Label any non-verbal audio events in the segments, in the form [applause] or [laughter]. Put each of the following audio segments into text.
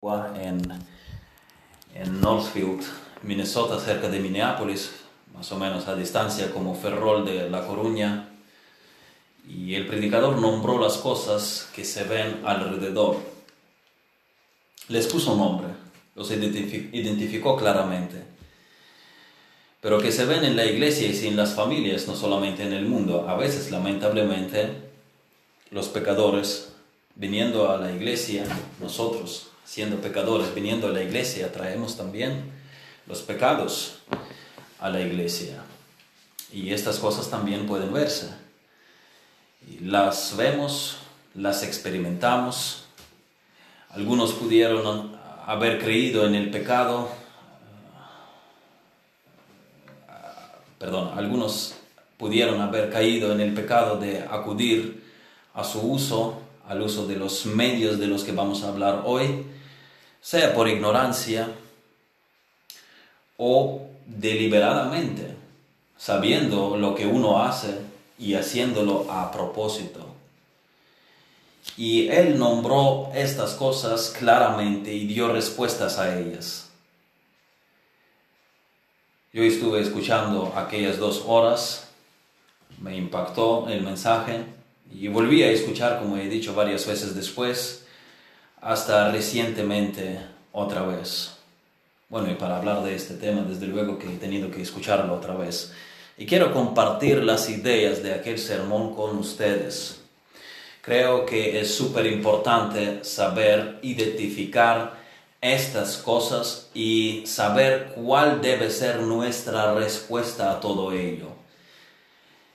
en, Northfield, Minnesota, cerca de Minneapolis, más o menos a distancia como Ferrol de La Coruña. Y el predicador nombró las cosas que se ven alrededor. Les puso nombre, los identificó claramente. Pero que se ven en la iglesia y en las familias, no solamente en el mundo. A veces, lamentablemente, los pecadores viniendo a la iglesia, nosotros siendo pecadores, viniendo a la iglesia, traemos también los pecados a la iglesia. Y estas cosas también pueden verse. Las vemos, las experimentamos. Algunos pudieron haber creído en el pecado. Perdón, algunos pudieron haber caído en el pecado de acudir a su uso, al uso de los medios de los que vamos a hablar hoy sea por ignorancia o deliberadamente, sabiendo lo que uno hace y haciéndolo a propósito. Y él nombró estas cosas claramente y dio respuestas a ellas. Yo estuve escuchando aquellas dos horas, me impactó el mensaje y volví a escuchar, como he dicho varias veces después, hasta recientemente otra vez. Bueno, y para hablar de este tema, desde luego que he tenido que escucharlo otra vez. Y quiero compartir las ideas de aquel sermón con ustedes. Creo que es súper importante saber identificar estas cosas y saber cuál debe ser nuestra respuesta a todo ello.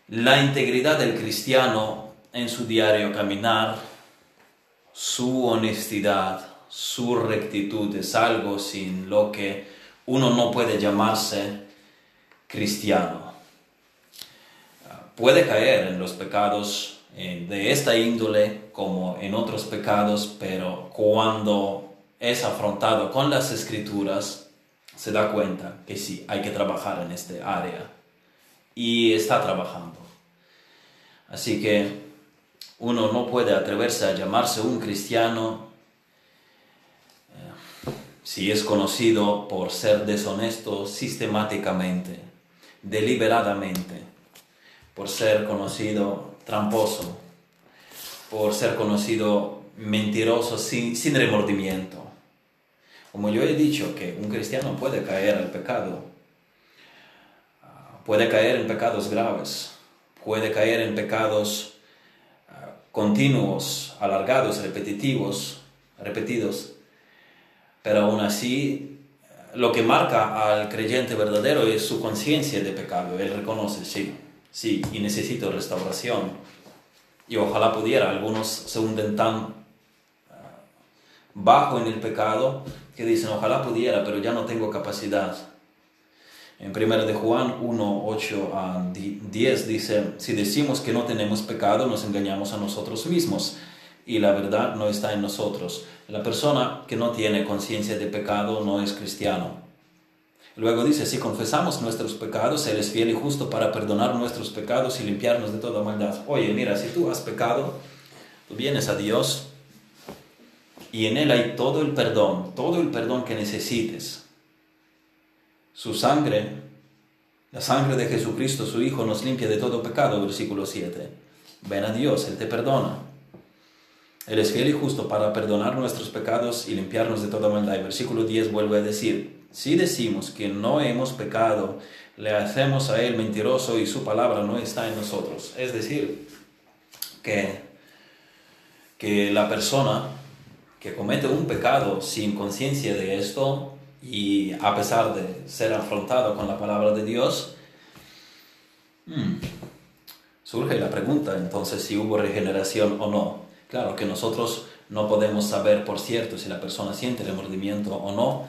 La integridad del cristiano en su diario caminar su honestidad, su rectitud es algo sin lo que uno no puede llamarse cristiano. Puede caer en los pecados eh, de esta índole como en otros pecados, pero cuando es afrontado con las escrituras, se da cuenta que sí, hay que trabajar en este área. Y está trabajando. Así que uno no puede atreverse a llamarse un cristiano eh, si es conocido por ser deshonesto sistemáticamente, deliberadamente, por ser conocido tramposo, por ser conocido mentiroso sin, sin remordimiento. Como yo he dicho que un cristiano puede caer al pecado, ah, puede caer en pecados graves, puede caer en pecados continuos, alargados, repetitivos, repetidos, pero aún así lo que marca al creyente verdadero es su conciencia de pecado. Él reconoce, sí, sí, y necesito restauración. Y ojalá pudiera, algunos se hunden tan ah, bajo en el pecado que dicen, ojalá pudiera, pero ya no tengo capacidad. En 1 de Juan 1, 8 a 10 dice, si decimos que no tenemos pecado, nos engañamos a nosotros mismos y la verdad no está en nosotros. La persona que no tiene conciencia de pecado no es cristiano. Luego dice, si confesamos nuestros pecados, Él es fiel y justo para perdonar nuestros pecados y limpiarnos de toda maldad. Oye, mira, si tú has pecado, tú vienes a Dios y en Él hay todo el perdón, todo el perdón que necesites su sangre, la sangre de Jesucristo, su Hijo, nos limpia de todo pecado, versículo 7. Ven a Dios, Él te perdona. Él es fiel y justo para perdonar nuestros pecados y limpiarnos de toda maldad. Y versículo 10 vuelve a decir, si decimos que no hemos pecado, le hacemos a Él mentiroso y su palabra no está en nosotros. Es decir, que, que la persona que comete un pecado sin conciencia de esto y a pesar de ser afrontado con la palabra de Dios, hmm, surge la pregunta entonces si hubo regeneración o no. Claro que nosotros no podemos saber por cierto si la persona siente remordimiento o no,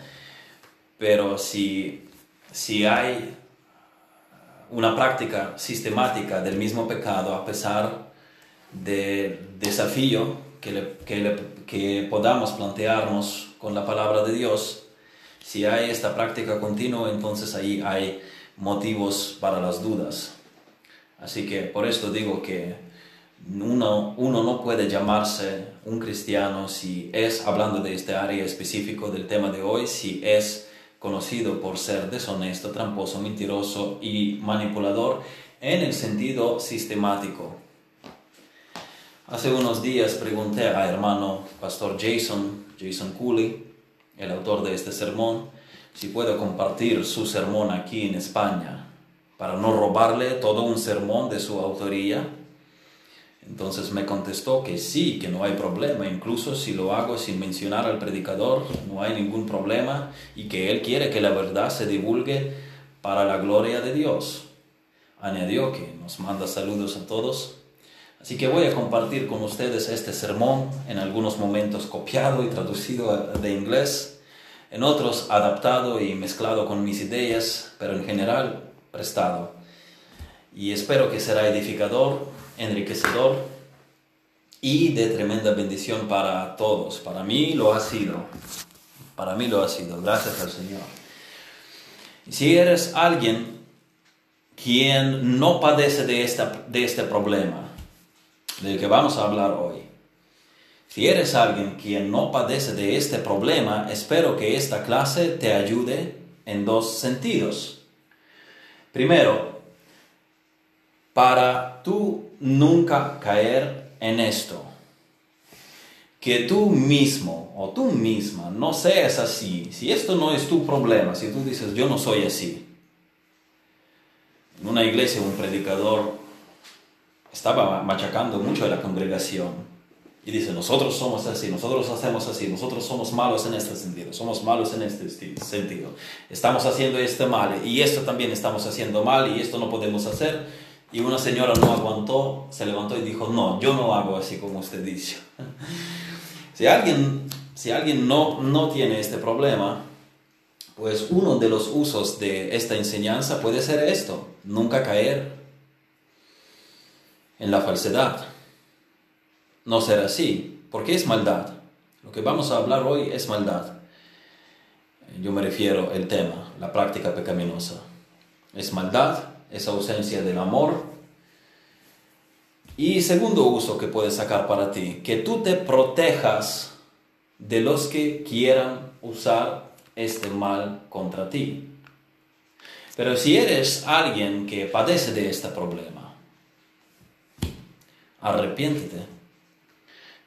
pero si, si hay una práctica sistemática del mismo pecado a pesar del desafío que, que, que podamos plantearnos con la palabra de Dios, si hay esta práctica continua, entonces ahí hay motivos para las dudas. Así que por esto digo que uno, uno no puede llamarse un cristiano si es, hablando de este área específico del tema de hoy, si es conocido por ser deshonesto, tramposo, mentiroso y manipulador en el sentido sistemático. Hace unos días pregunté a hermano pastor Jason, Jason Cooley, el autor de este sermón, si puedo compartir su sermón aquí en España para no robarle todo un sermón de su autoría. Entonces me contestó que sí, que no hay problema, incluso si lo hago sin mencionar al predicador, no hay ningún problema y que él quiere que la verdad se divulgue para la gloria de Dios. Añadió que nos manda saludos a todos. Así que voy a compartir con ustedes este sermón, en algunos momentos copiado y traducido de inglés, en otros adaptado y mezclado con mis ideas, pero en general prestado. Y espero que será edificador enriquecedor y de tremenda bendición para todos. Para mí lo ha sido. Para mí lo ha sido. Gracias al Señor. Si eres alguien quien no padece de, esta, de este problema del que vamos a hablar hoy, si eres alguien quien no padece de este problema, espero que esta clase te ayude en dos sentidos. Primero, para tú nunca caer en esto. Que tú mismo o tú misma no seas así. Si esto no es tu problema, si tú dices yo no soy así. En una iglesia un predicador estaba machacando mucho a la congregación y dice, nosotros somos así, nosotros hacemos así, nosotros somos malos en este sentido, somos malos en este sentido. Estamos haciendo este mal y esto también estamos haciendo mal y esto no podemos hacer y una señora no aguantó, se levantó y dijo, no, yo no hago así como usted dice. [laughs] si alguien, si alguien no, no tiene este problema, pues uno de los usos de esta enseñanza puede ser esto, nunca caer en la falsedad. No ser así, porque es maldad. Lo que vamos a hablar hoy es maldad. Yo me refiero al tema, la práctica pecaminosa. Es maldad esa ausencia del amor. Y segundo uso que puedes sacar para ti, que tú te protejas de los que quieran usar este mal contra ti. Pero si eres alguien que padece de este problema, arrepiéntete.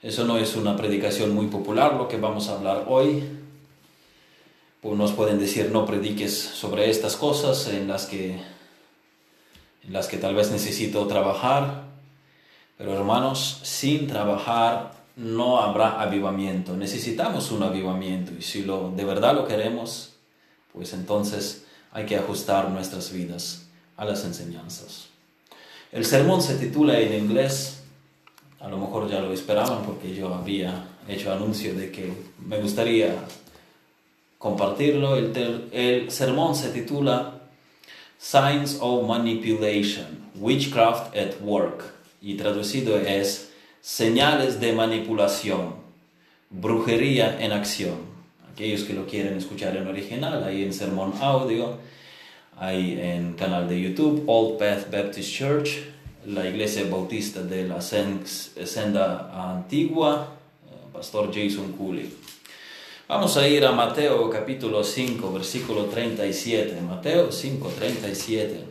Eso no es una predicación muy popular lo que vamos a hablar hoy. Pues nos pueden decir no prediques sobre estas cosas en las que en las que tal vez necesito trabajar, pero hermanos, sin trabajar no habrá avivamiento. Necesitamos un avivamiento y si lo, de verdad lo queremos, pues entonces hay que ajustar nuestras vidas a las enseñanzas. El sermón se titula en inglés, a lo mejor ya lo esperaban porque yo había hecho anuncio de que me gustaría compartirlo. El, el sermón se titula Signs of Manipulation, Witchcraft at Work, y traducido es Señales de manipulación, brujería en acción. Aquellos que lo quieren escuchar en original, ahí en Sermón Audio, ahí en canal de YouTube, Old Path Baptist Church, la iglesia bautista de la senda antigua, eh, Pastor Jason Cooley. Vamos a ir a Mateo capítulo 5, versículo 37. Mateo 5, 37.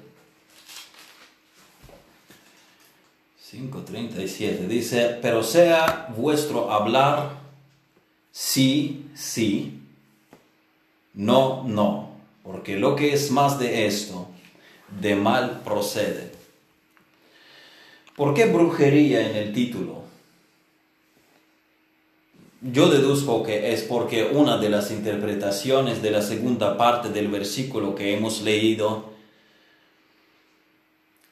5, 37. Dice, pero sea vuestro hablar sí, sí, no, no, porque lo que es más de esto, de mal procede. ¿Por qué brujería en el título? Yo deduzco que es porque una de las interpretaciones de la segunda parte del versículo que hemos leído,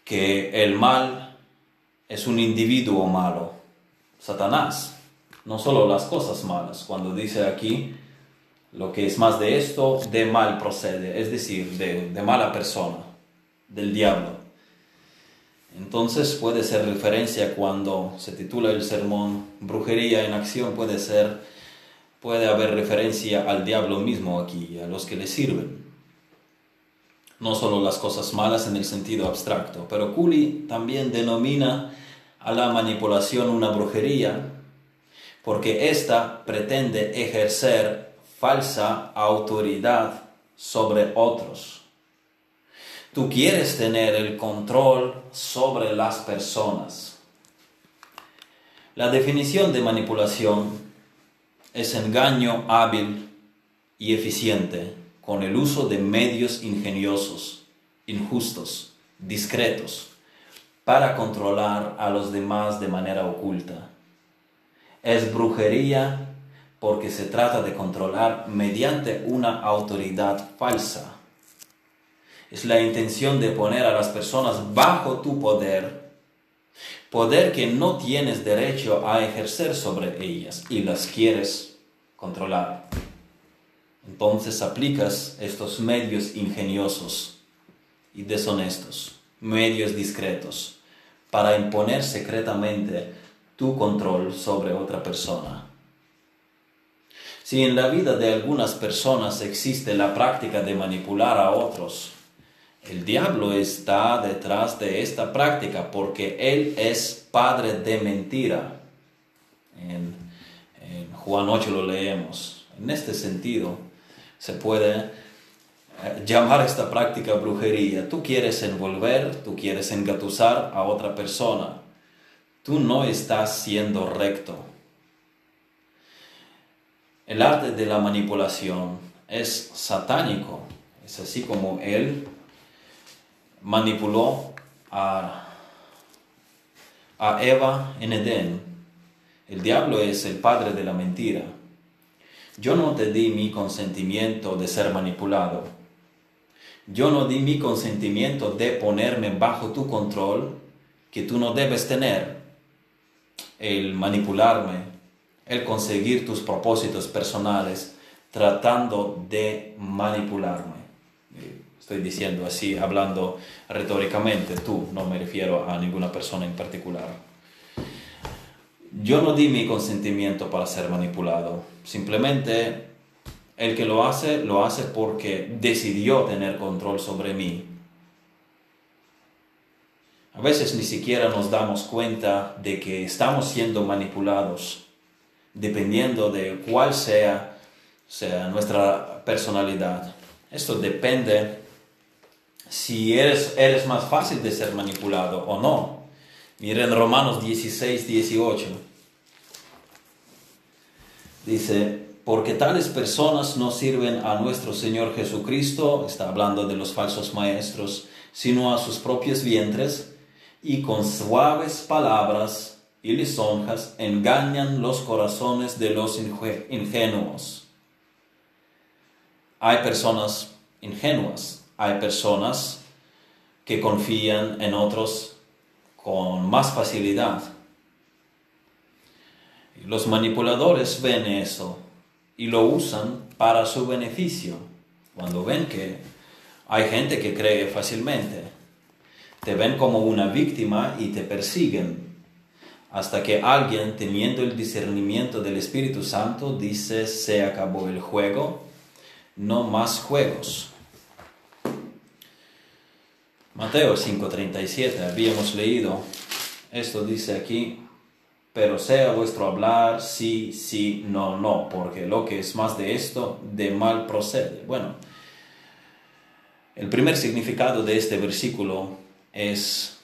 que el mal es un individuo malo, Satanás, no solo las cosas malas, cuando dice aquí lo que es más de esto, de mal procede, es decir, de, de mala persona, del diablo. Entonces puede ser referencia cuando se titula el sermón Brujería en acción, puede ser, puede haber referencia al diablo mismo aquí, a los que le sirven. No solo las cosas malas en el sentido abstracto, pero Cooley también denomina a la manipulación una brujería, porque ésta pretende ejercer falsa autoridad sobre otros. Tú quieres tener el control sobre las personas. La definición de manipulación es engaño hábil y eficiente con el uso de medios ingeniosos, injustos, discretos, para controlar a los demás de manera oculta. Es brujería porque se trata de controlar mediante una autoridad falsa. Es la intención de poner a las personas bajo tu poder, poder que no tienes derecho a ejercer sobre ellas y las quieres controlar. Entonces aplicas estos medios ingeniosos y deshonestos, medios discretos, para imponer secretamente tu control sobre otra persona. Si en la vida de algunas personas existe la práctica de manipular a otros, el diablo está detrás de esta práctica porque él es padre de mentira. En, Juan 8 lo leemos. En este sentido, se puede eh, llamar esta práctica brujería. Tú quieres envolver, tú quieres engatusar a otra persona. Tú no estás siendo recto. El arte de la manipulación es satánico. Es así como él manipuló a, a Eva en Edén. El diablo es el padre de la mentira. Yo no te di mi consentimiento de ser manipulado. Yo no di mi consentimiento de ponerme bajo tu control que tú no debes tener. El manipularme, el conseguir tus propósitos personales tratando de manipularme. Estoy diciendo así, hablando retóricamente, tú, no me refiero a ninguna persona en particular. Yo no di mi consentimiento para ser manipulado. Simplemente el que lo hace, lo hace porque decidió tener control sobre mí. A veces ni siquiera nos damos cuenta de que estamos siendo manipulados, dependiendo de cuál sea, sea nuestra personalidad. Esto depende si eres, eres más fácil de ser manipulado o no. Miren Romanos 16, 18. Dice, porque tales personas no sirven a nuestro Señor Jesucristo, está hablando de los falsos maestros, sino a sus propios vientres, y con suaves palabras y lisonjas engañan los corazones de los ingenuos. Hay personas ingenuas, hay personas que confían en otros con más facilidad. Los manipuladores ven eso y lo usan para su beneficio. Cuando ven que hay gente que cree fácilmente, te ven como una víctima y te persiguen hasta que alguien, teniendo el discernimiento del Espíritu Santo, dice, se acabó el juego, no más juegos. Mateo 5:37, habíamos leído, esto dice aquí, pero sea vuestro hablar sí, sí, no, no, porque lo que es más de esto, de mal procede. Bueno, el primer significado de este versículo es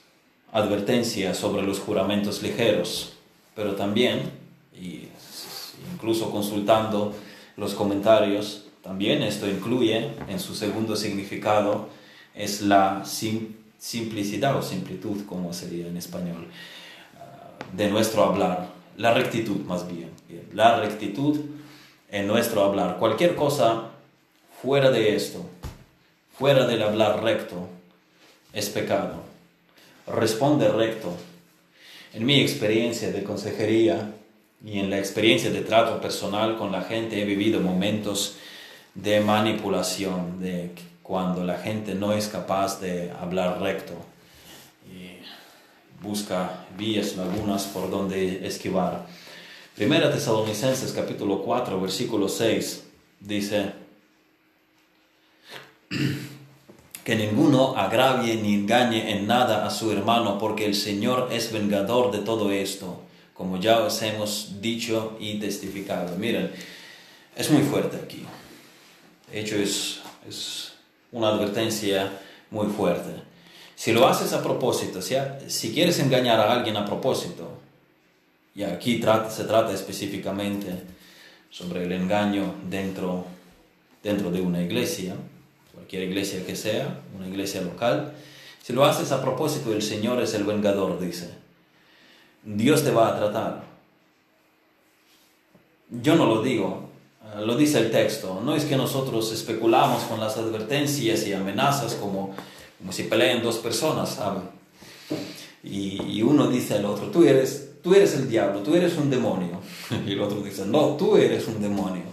advertencia sobre los juramentos ligeros, pero también, y incluso consultando los comentarios, también esto incluye en su segundo significado, es la simplicidad o simplitud, como sería en español, ah, de nuestro hablar, la rectitud más bien, la rectitud en nuestro hablar. Cualquier cosa fuera de esto, fuera del hablar recto, es pecado. Responde recto. En mi experiencia de consejería y en la experiencia de trato personal con la gente he vivido momentos de manipulación, de cuando la gente no es capaz de hablar recto y busca vías lagunas por donde esquivar. Primera Tesalonicenses capítulo 4 versículo 6 dice, [clears throat] que ninguno agravie ni engañe en nada a su hermano, porque el Señor es vengador de todo esto, como ya os hemos dicho y testificado. Miren, es muy fuerte aquí. De hecho, es, es una advertencia muy fuerte. Si lo haces a propósito, si quieres engañar a alguien a propósito, y aquí se trata específicamente sobre el engaño dentro, de una iglesia, cualquier iglesia que sea, una iglesia local, si lo haces a propósito, el Señor es el vengador, dice. Dios te va a tratar. Yo no lo digo, lo dice el texto. No es que nosotros especulamos con las advertencias y amenazas como, como si peleen dos personas, ¿saben? Y, y, uno dice al otro, tú eres, tú eres el diablo, tú eres un demonio. [laughs] Y el otro dice, no, tú eres un demonio.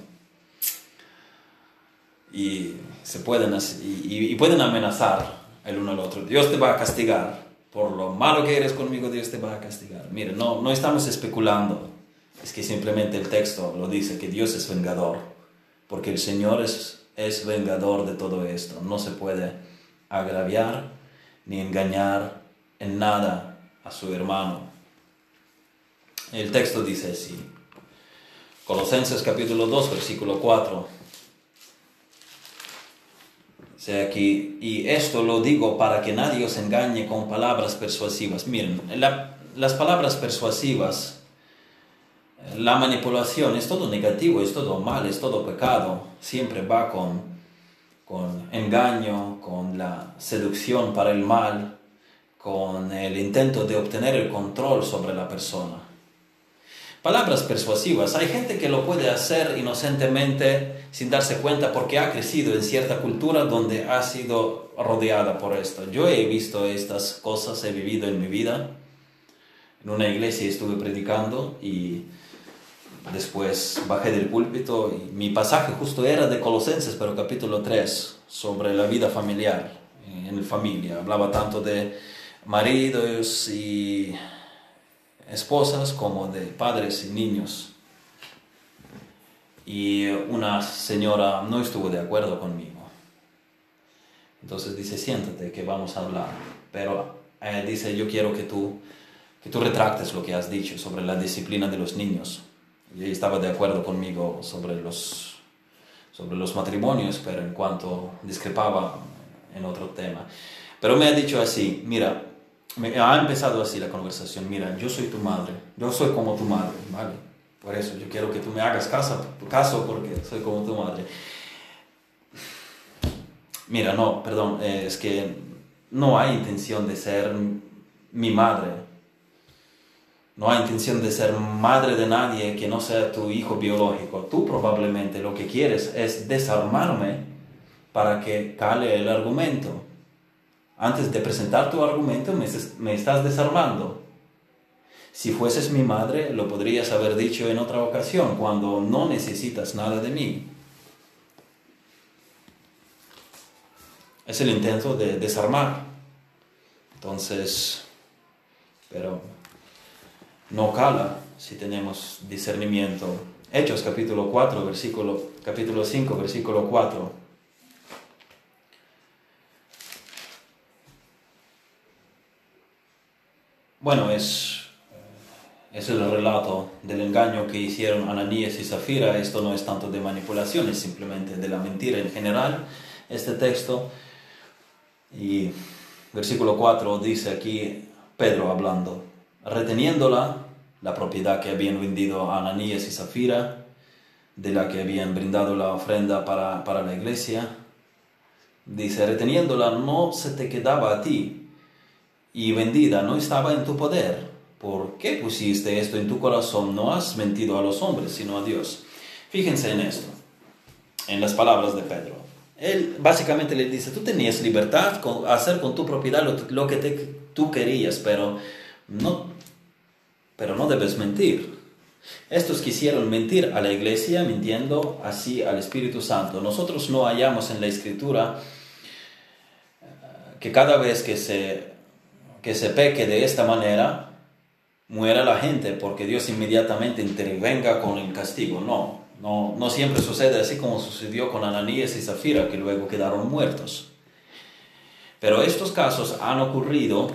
Y se pueden, y pueden amenazar el uno al otro. Dios te va a castigar. Por lo malo que eres conmigo, Dios te va a castigar. Mire, no, no estamos especulando. Es que simplemente el texto lo dice, que Dios es vengador. Porque el Señor es, es vengador de todo esto. No se puede agraviar ni engañar en nada a su hermano. El texto dice así. Colosenses capítulo 2, versículo 4 aquí, y esto lo digo para que nadie os engañe con palabras persuasivas. Miren, las palabras persuasivas, la manipulación es todo negativo, es todo mal, es todo pecado. Siempre va con, con engaño, con la seducción para el mal, con el intento de obtener el control sobre la persona. Palabras persuasivas. Hay gente que lo puede hacer inocentemente sin darse cuenta porque ha crecido en cierta cultura donde ha sido rodeada por esto. Yo he visto estas cosas, he vivido en mi vida. En una iglesia estuve predicando y después bajé del púlpito y mi pasaje justo era de Colosenses, pero capítulo 3, sobre la vida familiar, en familia. Hablaba tanto de maridos y esposas como de padres y niños. Y una señora no estuvo de acuerdo conmigo. Entonces dice, siéntate que vamos a hablar. Pero eh, dice, yo quiero que tú, que tú retractes lo que has dicho sobre la disciplina de los niños. Y estaba de acuerdo conmigo sobre los, sobre los matrimonios, pero en cuanto discrepaba en otro tema. Pero me ha dicho así, mira, me ha empezado así la conversación, mira, yo soy tu madre, yo soy como tu madre, ¿vale? Por eso yo quiero que tú me hagas caso, caso porque soy como tu madre. Mira, no, perdón, eh, es que no hay intención de ser mi madre. No hay intención de ser madre de nadie que no sea tu hijo biológico. Tú probablemente lo que quieres es desarmarme para que cale el argumento antes de presentar tu argumento me, estás desarmando. Si fueses mi madre, lo podrías haber dicho en otra ocasión, cuando no necesitas nada de mí. Es el intento de desarmar. Entonces, pero no cala si tenemos discernimiento. Hechos capítulo 4, versículo, capítulo 5, versículo 4. Bueno, es, es el relato del engaño que hicieron Ananías y Zafira. Esto no es tanto de manipulación, es simplemente de la mentira en general, este texto. Y versículo 4 dice aquí Pedro hablando, reteniéndola, la propiedad que habían vendido a Ananías y Zafira, de la que habían brindado la ofrenda para, para la iglesia, dice, reteniéndola no se te quedaba a ti, y vendida no estaba en tu poder. ¿Por qué pusiste esto en tu corazón? No has mentido a los hombres, sino a Dios. Fíjense en esto, en las palabras de Pedro. Él básicamente le dice, tú tenías libertad con, hacer con tu propiedad lo, que tú querías, pero no, pero no debes mentir. Estos quisieron mentir a la iglesia, mintiendo así al Espíritu Santo. Nosotros no hallamos en la Escritura eh, que cada vez que se que se peque de esta manera, muera la gente porque Dios inmediatamente intervenga con el castigo. No, no, no siempre sucede así como sucedió con Ananías y Zafira, que luego quedaron muertos. Pero estos casos han ocurrido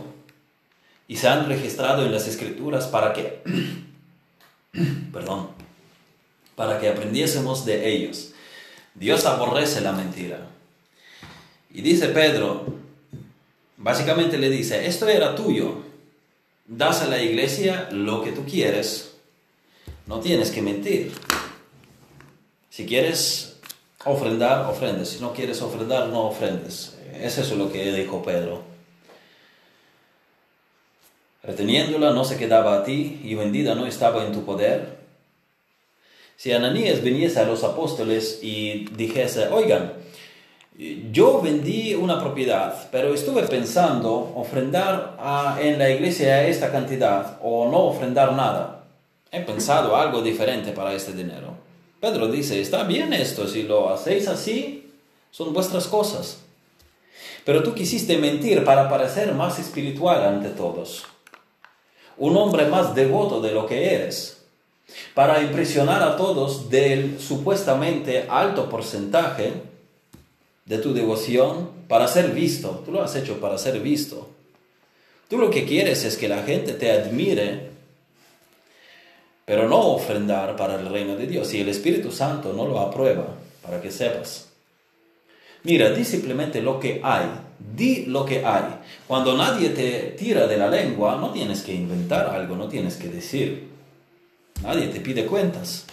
y se han registrado en las escrituras para que, [clears throat] perdón, para que aprendiésemos de ellos. Dios aborrece la mentira. Y dice Pedro, básicamente le dice, esto era tuyo, das a la iglesia lo que tú quieres, no tienes que mentir. Si quieres ofrendar, ofrendes. Si no quieres ofrendar, no ofrendes. Es lo que dijo Pedro. Reteniéndola no se quedaba a ti y vendida no estaba en tu poder. Si Ananías viniese a los apóstoles y dijese, oigan, yo vendí una propiedad, pero estuve pensando ofrendar en la iglesia esta cantidad o no ofrendar nada. He pensado algo diferente para este dinero. Pedro dice, está bien esto, si lo hacéis así, son vuestras cosas. Pero tú quisiste mentir para parecer más espiritual ante todos, un hombre más devoto de lo que eres, para impresionar a todos del supuestamente alto porcentaje de tu devoción para ser visto. Tú lo has hecho para ser visto. Tú lo que quieres es que la gente te admire, pero no ofrendar para el reino de Dios. Y el Espíritu Santo no lo aprueba, para que sepas. Mira, di simplemente lo que hay. Di lo que hay. Cuando nadie te tira de la lengua, no tienes que inventar algo, no tienes que decir. Nadie te pide cuentas.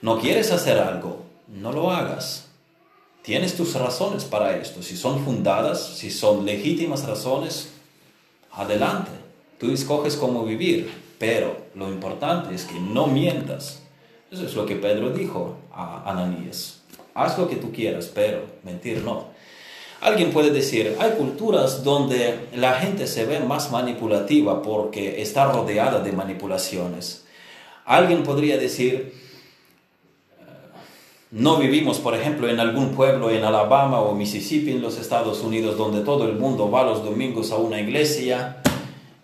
No quieres hacer algo, no lo hagas. Tienes tus razones para esto. Si son fundadas, si son legítimas razones, adelante. Tú escoges cómo vivir, pero lo importante es que no mientas. Eso es lo que Pedro dijo a Ananías. Haz lo que tú quieras, pero mentir no. Alguien puede decir, hay culturas donde la gente se ve más manipulativa porque está rodeada de manipulaciones. Alguien podría decir, no vivimos, por ejemplo, en algún pueblo en Alabama o Mississippi, en los Estados Unidos, donde todo el mundo va los domingos a una iglesia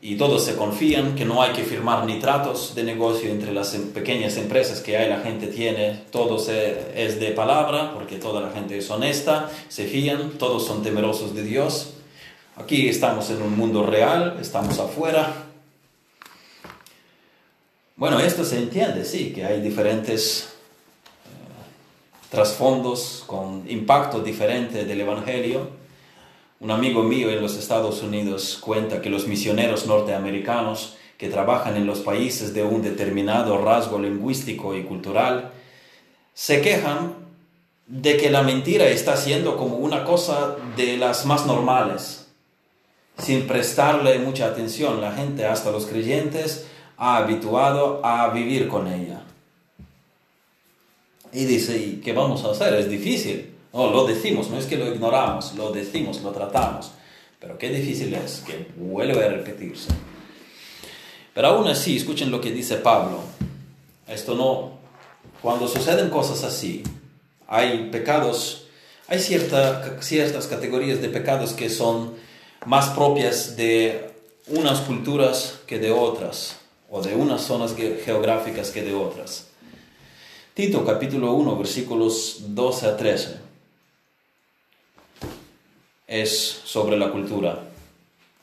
y todos se confían que no hay que firmar ni tratos de negocio entre las em, pequeñas empresas que hay, la gente tiene, todo es de palabra, porque toda la gente es honesta, se fían, todos son temerosos de Dios. Aquí estamos en un mundo real, estamos afuera. Bueno, esto se entiende, sí, que hay diferentes trasfondos, con impacto diferente del Evangelio. Un amigo mío en los Estados Unidos cuenta que los misioneros norteamericanos que trabajan en los países de un determinado rasgo lingüístico y cultural se quejan de que la mentira está siendo como una cosa de las más normales, sin prestarle mucha atención. La gente, hasta los creyentes, ha habituado a vivir con ella. Y dice, ¿y qué vamos a hacer? Es difícil. No, lo decimos, no es que lo ignoramos, lo decimos, lo tratamos. Pero qué difícil es que vuelve a repetirse. Pero aún así, escuchen lo que dice Pablo. Esto no, cuando suceden cosas así, hay pecados, hay cierta, ciertas categorías de pecados que son más propias de unas culturas que de otras, o de unas zonas geográficas que de otras. Tito capítulo 1 versículos 12 a 13 es sobre la cultura,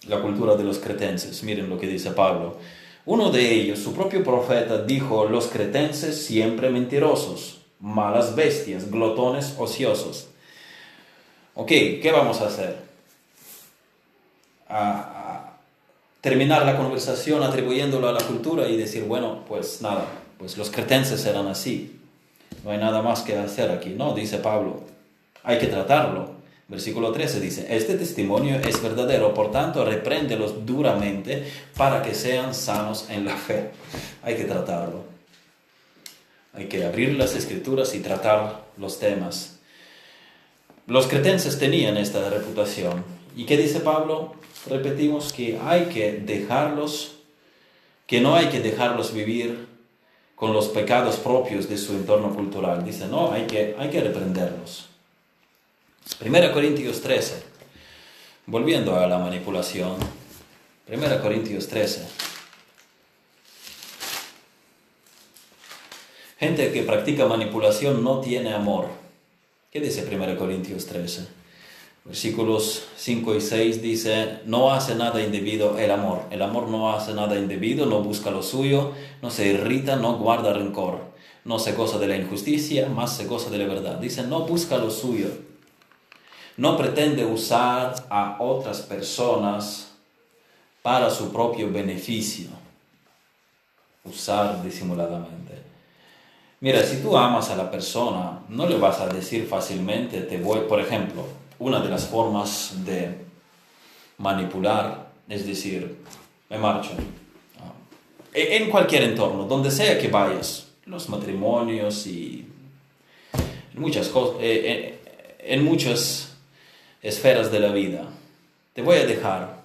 la cultura de los cretenses. Miren lo que dice Pablo. Uno de ellos, su propio profeta, dijo, los cretenses siempre mentirosos, malas bestias, glotones ociosos. Ok, ¿qué vamos a hacer? A, terminar la conversación atribuyéndolo a la cultura y decir, bueno, pues nada, pues los cretenses eran así. No hay nada más que hacer aquí. No, dice Pablo. Hay que tratarlo. Versículo 13 dice, este testimonio es verdadero, por tanto, repréndelos duramente para que sean sanos en la fe. Hay que tratarlo. Hay que abrir las escrituras y tratar los temas. Los cretenses tenían esta reputación. ¿Y qué dice Pablo? Repetimos que hay que dejarlos, que no hay que dejarlos vivir con los pecados propios de su entorno cultural. Dice, no, hay que, hay que reprenderlos. 1 Corintios 13, volviendo a la manipulación. 1 Corintios 13. Gente que practica manipulación no tiene amor. ¿Qué dice 1 Corintios 13? Versículos 5 y 6 dice, no hace nada indebido el amor. El amor no hace nada indebido, no busca lo suyo, no se irrita, no guarda rencor, no se goza de la injusticia, más se goza de la verdad. Dice, no busca lo suyo. No pretende usar a otras personas para su propio beneficio. Usar disimuladamente. Mira, si tú amas a la persona, no le vas a decir fácilmente, te voy, por ejemplo, una de las formas de manipular es decir, me marcho. Ah, en cualquier entorno, donde sea que vayas, los matrimonios y muchas, cosas, eh, eh, en muchas esferas de la vida, te voy a dejar.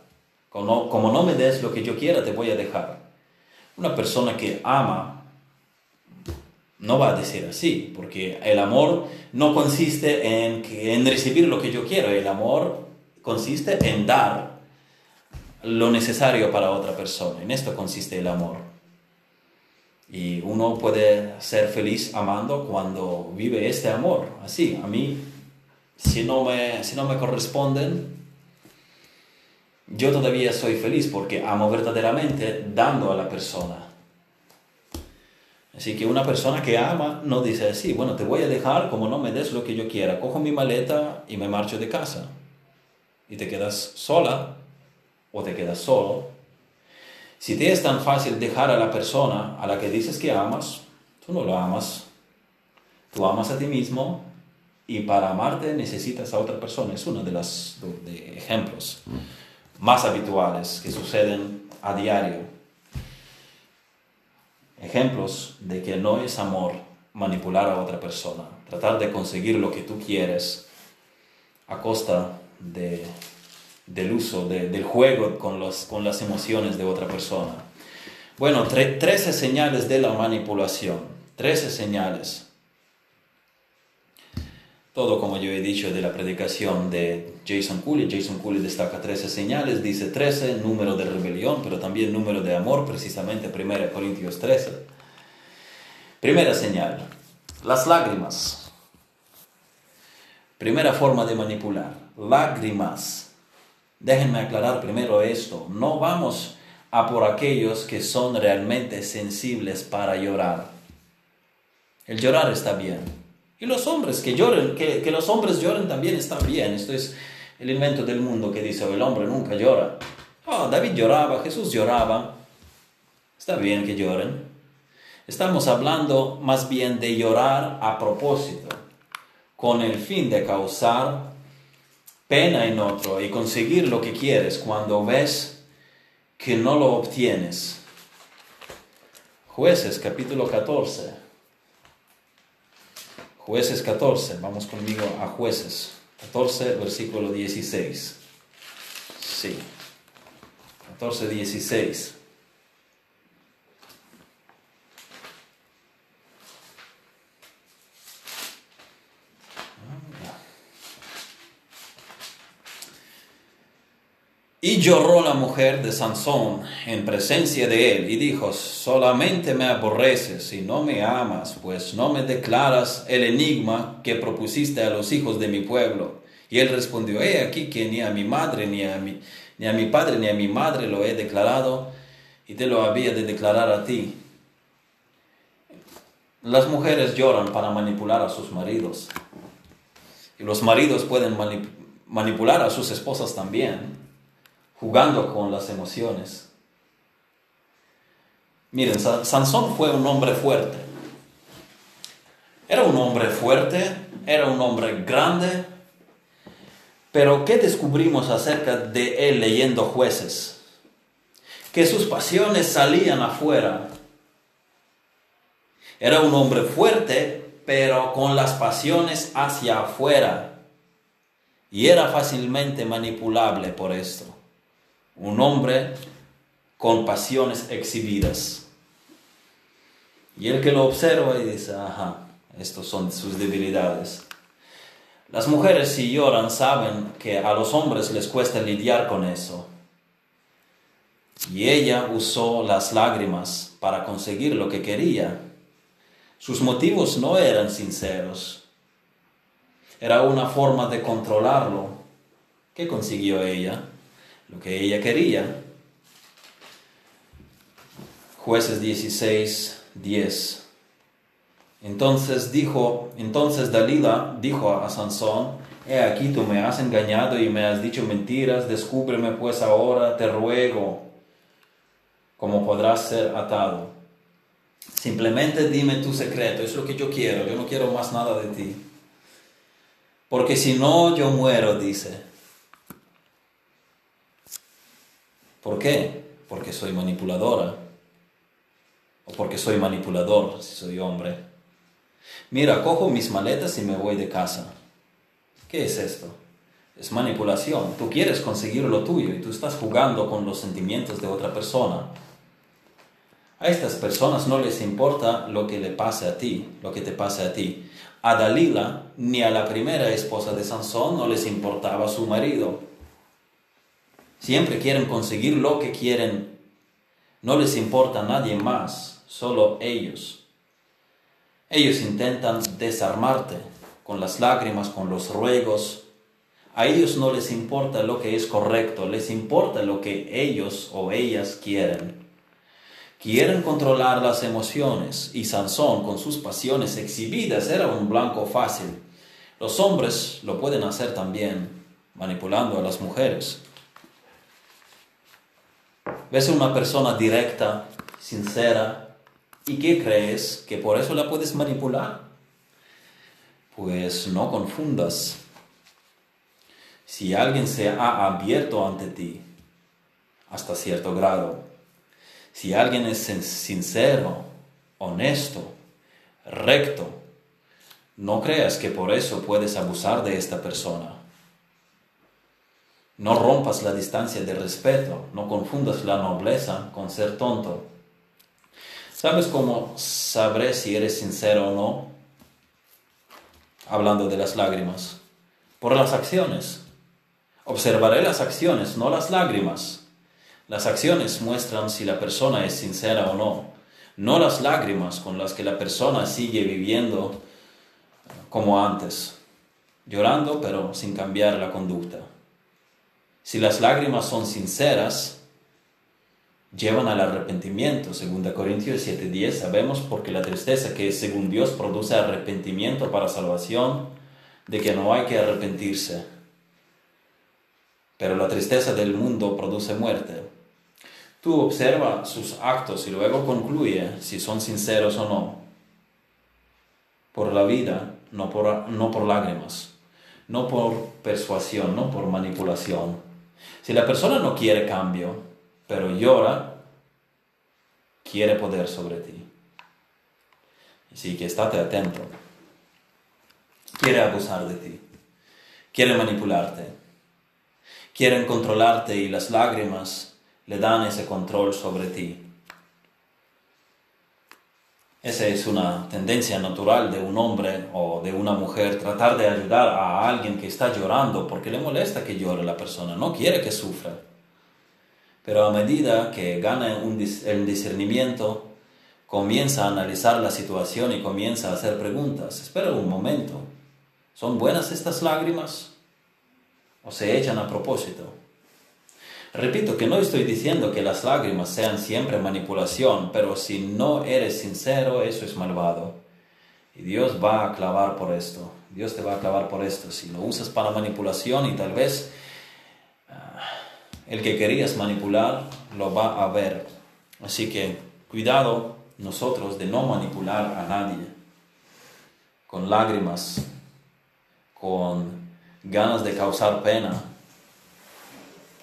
Como no me des lo que yo quiera, te voy a dejar. Una persona que ama no va a decir así, porque el amor no consiste en, en recibir lo que yo quiero, el amor consiste en dar lo necesario para otra persona, en esto consiste el amor. Y uno puede ser feliz amando cuando vive este amor, así, a mí, si no me, si no me corresponden, yo todavía soy feliz porque amo verdaderamente dando a la persona Así que una persona que ama no dice así, bueno, te voy a dejar como no me des lo que yo quiera, cojo mi maleta y me marcho de casa. Y te quedas sola o te quedas solo. Si te es tan fácil dejar a la persona a la que dices que amas, tú no lo amas. Tú amas a ti mismo y para amarte necesitas a otra persona. Es uno de los de ejemplos más habituales que suceden a diario ejemplos de que no es amor manipular a otra persona, tratar de conseguir lo que tú quieres a costa de, del uso, del juego con, los, con las emociones de otra persona. Bueno, trece señales de la manipulación, trece señales todo como yo he dicho de la predicación de Jason Cooley. Jason Cooley destaca 13 señales, dice 13, número de rebelión, pero también número de amor, precisamente 1 Corintios 13. Primera señal, las lágrimas. Primera forma de manipular, lágrimas. Déjenme aclarar primero esto, no vamos a por aquellos que son realmente sensibles para llorar. El llorar está bien, y los hombres que lloren, que, que los hombres lloren también está bien. Esto es el invento del mundo que dice, el hombre nunca llora. Oh, David lloraba, Jesús lloraba. Está bien que lloren. Estamos hablando más bien de llorar a propósito, con el fin de causar pena en otro y conseguir lo que quieres cuando ves que no lo obtienes. Jueces capítulo 14. Jueces 14, vamos conmigo a jueces 14, versículo 16. Sí, 14, 16. Y lloró la mujer de Sansón en presencia de él y dijo, solamente me aborreces y no me amas, pues no me declaras el enigma que propusiste a los hijos de mi pueblo. Y él respondió, he aquí que ni a mi madre, ni a mi, ni a mi padre, ni a mi madre lo he declarado, y te lo había de declarar a ti. Las mujeres lloran para manipular a sus maridos. Y los maridos pueden manipular a sus esposas también jugando con las emociones. Miren, Sansón fue un hombre fuerte. Era un hombre fuerte, era un hombre grande, pero ¿qué descubrimos acerca de él leyendo jueces? Que sus pasiones salían afuera. Era un hombre fuerte, pero con las pasiones hacia afuera. Y era fácilmente manipulable por esto un hombre con pasiones exhibidas. Y el que lo observa y dice, ajá, estos son sus debilidades. Las mujeres si lloran saben que a los hombres les cuesta lidiar con eso. Y ella usó las lágrimas para conseguir lo que quería. Sus motivos no eran sinceros. Era una forma de controlarlo ¿Qué consiguió ella? Lo que ella quería. Jueces 16, 10. Entonces dijo, entonces Dalila dijo a Sansón, he aquí tú me has engañado y me has dicho mentiras, descúbreme pues ahora, te ruego, cómo podrás ser atado. Simplemente dime tu secreto, es lo que yo quiero, yo no quiero más nada de ti. Porque si no, yo muero, dice. ¿Por qué? Porque soy manipuladora. O porque soy manipulador, si soy hombre. Mira, cojo mis maletas y me voy de casa. ¿Qué es esto? Es manipulación. Tú quieres conseguir lo tuyo y tú estás jugando con los sentimientos de otra persona. A estas personas no les importa lo que le pase a ti, lo que te pase a ti. A Dalila ni a la primera esposa de Sansón no les importaba su marido. Siempre quieren conseguir lo que quieren. No les importa a nadie más, solo ellos. Ellos intentan desarmarte con las lágrimas, con los ruegos. A ellos no les importa lo que es correcto, les importa lo que ellos o ellas quieren. Quieren controlar las emociones y Sansón con sus pasiones exhibidas era un blanco fácil. Los hombres lo pueden hacer también, manipulando a las mujeres. Ves una persona directa, sincera, ¿y qué crees? ¿Que por eso la puedes manipular? Pues no confundas. Si alguien se ha abierto ante ti hasta cierto grado, si alguien es sincero, honesto, recto, no creas que por eso puedes abusar de esta persona. No rompas la distancia de respeto, no confundas la nobleza con ser tonto. ¿Sabes cómo sabré si eres sincero o no? Hablando de las lágrimas. Por las acciones. Observaré las acciones, no las lágrimas. Las acciones muestran si la persona es sincera o no, no las lágrimas con las que la persona sigue viviendo como antes, llorando pero sin cambiar la conducta. Si las lágrimas son sinceras, llevan al arrepentimiento. Según Corintios 7:10 sabemos porque la tristeza que según Dios produce arrepentimiento para salvación, de que no hay que arrepentirse. Pero la tristeza del mundo produce muerte. Tú observa sus actos y luego concluye si son sinceros o no. Por la vida, no por, no por lágrimas, no por persuasión, no por manipulación. Si la persona no quiere cambio, pero llora, quiere poder sobre ti. Así que estate atento. Quiere abusar de ti. Quiere manipularte. Quieren controlarte y las lágrimas le dan ese control sobre ti. Esa es una tendencia natural de un hombre o de una mujer, tratar de ayudar a alguien que está llorando porque le molesta que llore la persona, no quiere que sufra. Pero a medida que gana el discernimiento, comienza a analizar la situación y comienza a hacer preguntas. Espera un momento, ¿son buenas estas lágrimas? ¿O se echan a propósito? Repito que no estoy diciendo que las lágrimas sean siempre manipulación, pero si no eres sincero, eso es malvado. Y Dios va a clavar por esto. Dios te va a clavar por esto. Si lo usas para manipulación y tal vez ah, el que querías manipular lo va a ver. Así que cuidado nosotros de no manipular a nadie con lágrimas, con ganas de causar pena,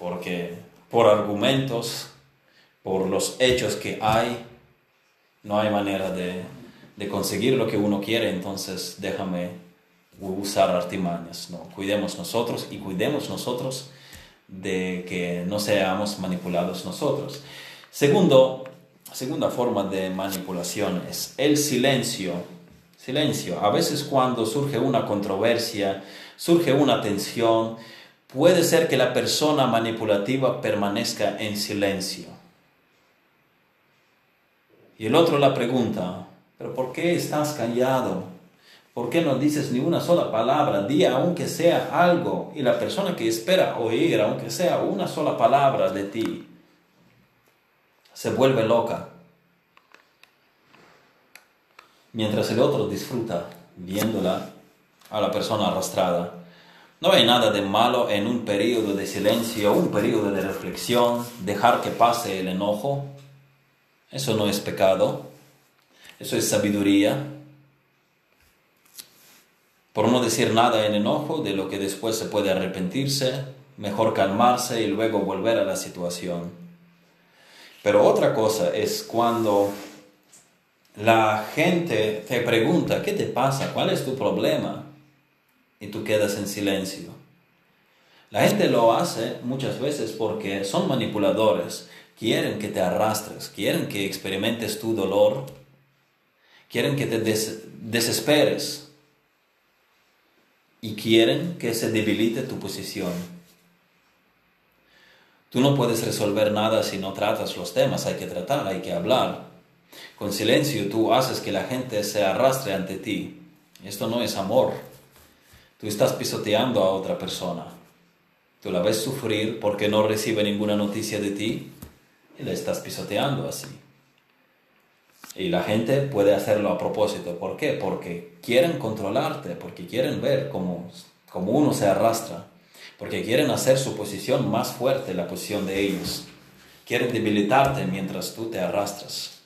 porque por argumentos, por los hechos que hay, no hay manera de, conseguir lo que uno quiere, entonces déjame usar artimañas. No, cuidemos nosotros y cuidemos nosotros de que no seamos manipulados nosotros. Segundo, segunda forma de manipulación es el silencio. Silencio. A veces cuando surge una controversia, surge una tensión, puede ser que la persona manipulativa permanezca en silencio. Y el otro la pregunta, pero ¿por qué estás callado? ¿Por qué no dices ni una sola palabra? Di aunque sea algo. Y la persona que espera oír, aunque sea una sola palabra de ti, se vuelve loca. Mientras el otro disfruta viéndola a la persona arrastrada. No hay nada de malo en un periodo de silencio, un periodo de reflexión, dejar que pase el enojo. Eso no es pecado, eso es sabiduría. Por no decir nada en enojo de lo que después se puede arrepentirse, mejor calmarse y luego volver a la situación. Pero otra cosa es cuando la gente te pregunta, ¿qué te pasa? ¿Cuál es tu problema? Y tú quedas en silencio. La gente lo hace muchas veces porque son manipuladores, quieren que te arrastres, quieren que experimentes tu dolor, quieren que te desesperes y quieren que se debilite tu posición. Tú no puedes resolver nada si no tratas los temas, hay que tratar, hay que hablar. Con silencio tú haces que la gente se arrastre ante ti. Esto no es amor. Tú estás pisoteando a otra persona. Tú la ves sufrir porque no recibe ninguna noticia de ti y la estás pisoteando así. Y la gente puede hacerlo a propósito. ¿Por qué? Porque quieren controlarte, porque quieren ver cómo, cómo uno se arrastra, porque quieren hacer su posición más fuerte, la posición de ellos. Quieren debilitarte mientras tú te arrastras.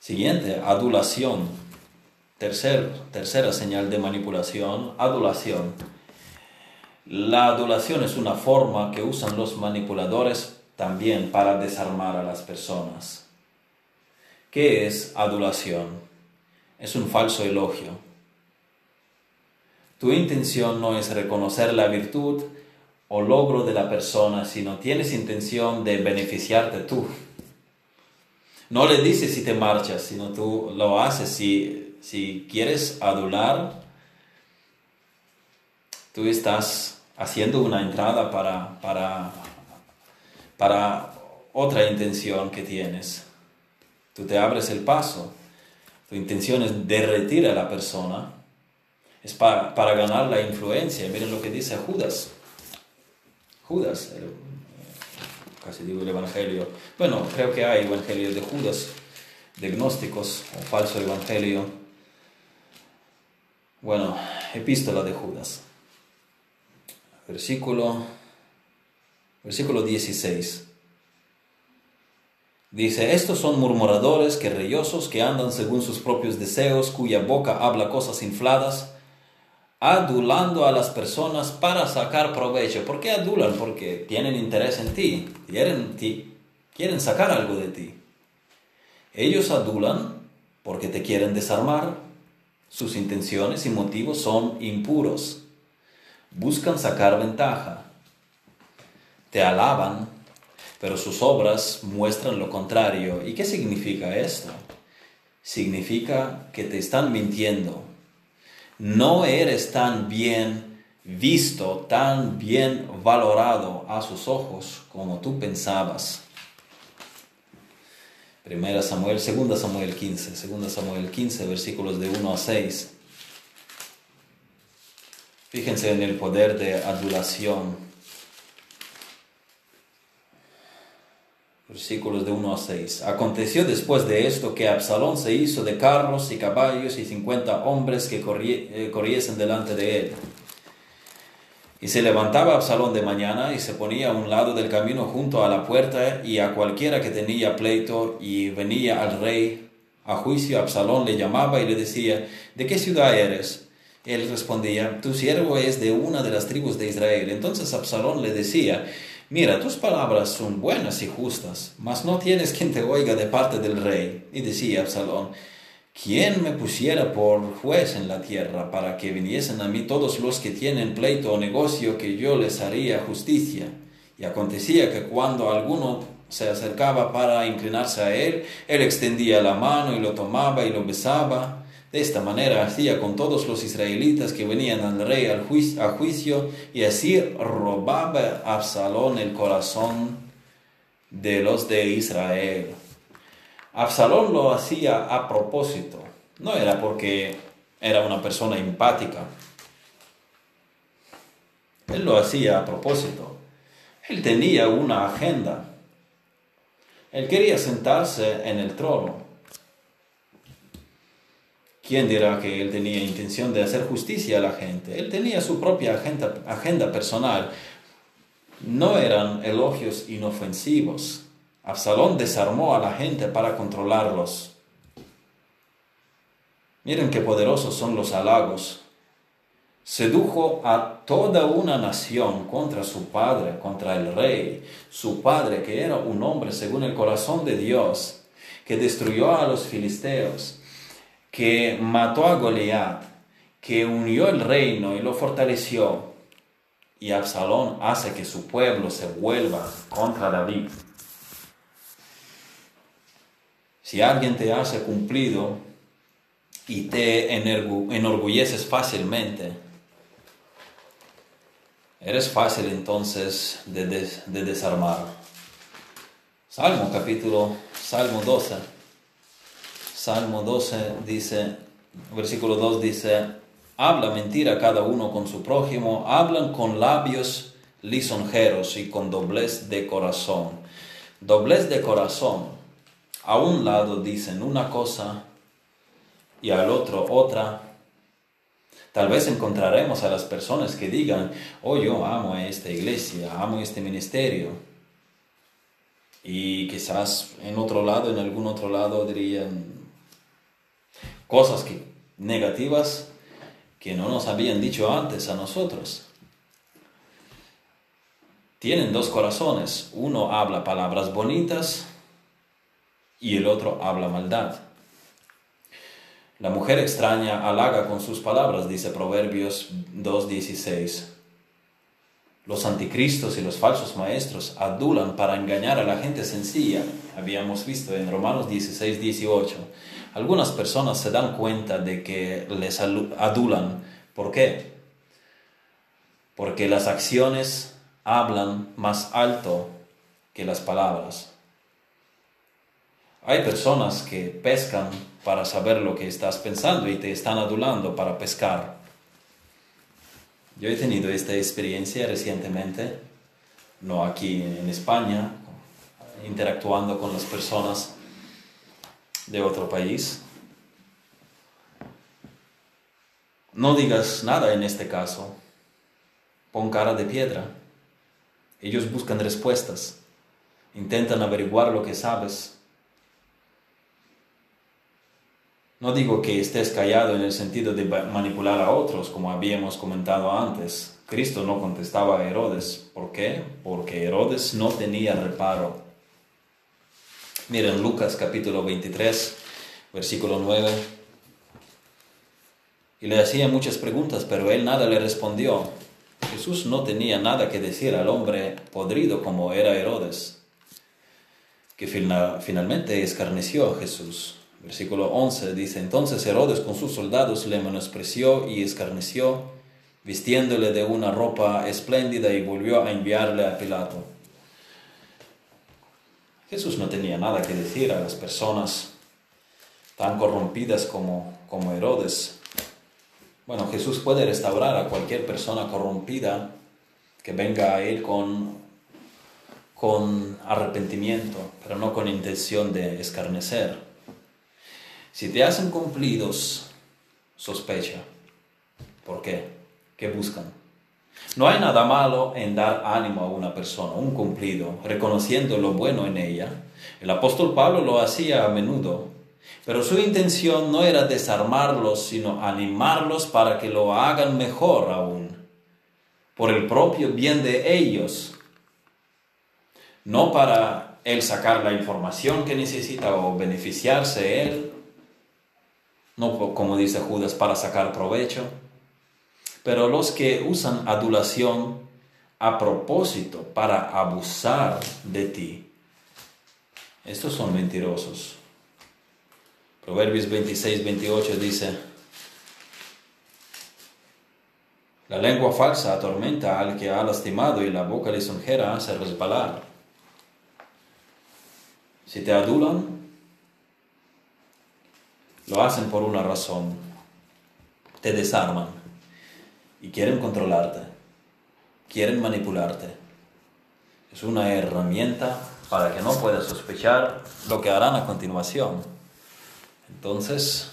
Siguiente, adulación. Tercer, tercera señal de manipulación, adulación. La adulación es una forma que usan los manipuladores también para desarmar a las personas. ¿Qué es adulación? Es un falso elogio. Tu intención no es reconocer la virtud o logro de la persona, sino tienes intención de beneficiarte tú. No le dices si te marchas, sino tú lo haces si, si quieres adular. Tú estás haciendo una entrada para, para, para otra intención que tienes. Tú te abres el paso. Tu intención es derretir a la persona. Es para, ganar la influencia. Miren lo que dice Judas. Judas, casi digo el Evangelio. Bueno, creo que hay Evangelio de Judas, de gnósticos o falso Evangelio. Bueno, epístola de Judas. Versículo, versículo 16. Dice, estos son murmuradores, querellosos, que andan según sus propios deseos, cuya boca habla cosas infladas, adulando a las personas para sacar provecho. ¿Por qué adulan? Porque tienen interés en ti, quieren, ti, quieren sacar algo de ti. Ellos adulan porque te quieren desarmar. Sus intenciones y motivos son impuros. Buscan sacar ventaja. Te alaban pero sus obras muestran lo contrario. ¿Y qué significa esto? Significa que te están mintiendo. No eres tan bien visto, tan bien valorado a sus ojos como tú pensabas. Primera Samuel, segunda Samuel 15, segunda Samuel 15, versículos de 1 a 6. Fíjense en el poder de adulación versículos de 1 a 6. Aconteció después de esto que Absalón se hizo de carros y caballos y cincuenta hombres que eh, corriesen delante de él. Y se levantaba Absalón de mañana y se ponía a un lado del camino junto a la puerta y a cualquiera que tenía pleito y venía al rey a juicio, Absalón le llamaba y le decía, ¿de qué ciudad eres? Él respondía, tu siervo es de una de las tribus de Israel. Entonces Absalón le decía, Mira, tus palabras son buenas y justas, mas no tienes quien te oiga de parte del rey. Y decía Absalón, ¿quién me pusiera por juez en la tierra para que viniesen a mí todos los que tienen pleito o negocio que yo les haría justicia? Y acontecía que cuando alguno se acercaba para inclinarse a él, él extendía la mano y lo tomaba y lo besaba. De esta manera hacía con todos los israelitas que venían al rey al juicio, a juicio y así robaba a Absalón el corazón de los de Israel. Absalón lo hacía a propósito, no era porque era una persona empática. Él lo hacía a propósito. Él tenía una agenda. Él quería sentarse en el trono. ¿Quién dirá que él tenía intención de hacer justicia a la gente? Él tenía su propia agenda, agenda personal. No eran elogios inofensivos. Absalón desarmó a la gente para controlarlos. Miren qué poderosos son los halagos. Sedujo a toda una nación contra su padre, contra el rey, su padre que era un hombre según el corazón de Dios, que destruyó a los filisteos, que mató a Goliat, que unió el reino y lo fortaleció. Y Absalón hace que su pueblo se vuelva contra David. Si alguien te hace cumplido y te enorgulleces fácilmente, eres fácil entonces de, de desarmar. Salmo capítulo, Salmo 12. Salmo 12 dice, versículo 2 dice, habla mentira cada uno con su prójimo, hablan con labios lisonjeros y con doblez de corazón. Doblez de corazón a un lado dicen una cosa y al otro otra. Tal vez encontraremos a las personas que digan, oh yo amo a esta iglesia, amo este ministerio. Y quizás en otro lado, en algún otro lado dirían cosas que, negativas que no nos habían dicho antes a nosotros. Tienen dos corazones. Uno habla palabras bonitas y el otro habla maldad. La mujer extraña halaga con sus palabras, dice Proverbios 2.16. Los anticristos y los falsos maestros adulan para engañar a la gente sencilla. Habíamos visto en Romanos 16.18. Algunas personas se dan cuenta de que les adulan. ¿Por qué? Porque las acciones hablan más alto que las palabras. Hay personas que pescan para saber lo que estás pensando y te están adulando para pescar. Yo he tenido esta experiencia recientemente, no aquí en España, interactuando con las personas de otro país. No digas nada en este caso. Pon cara de piedra. Ellos buscan respuestas. Intentan averiguar lo que sabes No digo que estés callado en el sentido de manipular a otros, como habíamos comentado antes. Cristo no contestaba a Herodes. ¿Por qué? Porque Herodes no tenía reparo. Miren Lucas capítulo 23, versículo 9. Y le hacía muchas preguntas, pero él nada le respondió. Jesús no tenía nada que decir al hombre podrido como era Herodes, que finalmente escarneció a Jesús. Versículo 11 dice, entonces Herodes con sus soldados le menospreció y escarneció, vistiéndole de una ropa espléndida y volvió a enviarle a Pilato. Jesús no tenía nada que decir a las personas tan corrompidas como, como Herodes. Bueno, Jesús puede restaurar a cualquier persona corrompida que venga a Él con, con arrepentimiento, pero no con intención de escarnecer. Si te hacen cumplidos, sospecha. ¿Por qué? ¿Qué buscan? No hay nada malo en dar ánimo a una persona, un cumplido, reconociendo lo bueno en ella. El apóstol Pablo lo hacía a menudo, pero su intención no era desarmarlos, sino animarlos para que lo hagan mejor aún, por el propio bien de ellos, no para él sacar la información que necesita o beneficiarse él, no como dice Judas para sacar provecho, pero los que usan adulación a propósito para abusar de ti, estos son mentirosos. Proverbios 26, 28 dice, la lengua falsa atormenta al que ha lastimado y la boca lisonjera hace resbalar. Si te adulan, lo hacen por una razón. te desarman y quieren controlarte, quieren manipularte. Es una herramienta para que no puedas sospechar lo que harán a continuación. Entonces,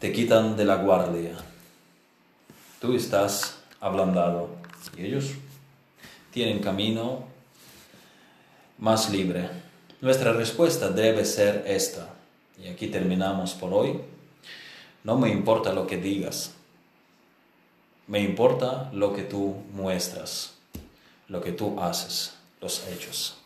te quitan de la guardia. Tú estás ablandado y ellos tienen camino más libre. Nuestra respuesta debe ser esta. Y aquí terminamos por hoy. No me importa lo que digas. Me importa lo que tú muestras, lo que tú haces, los hechos.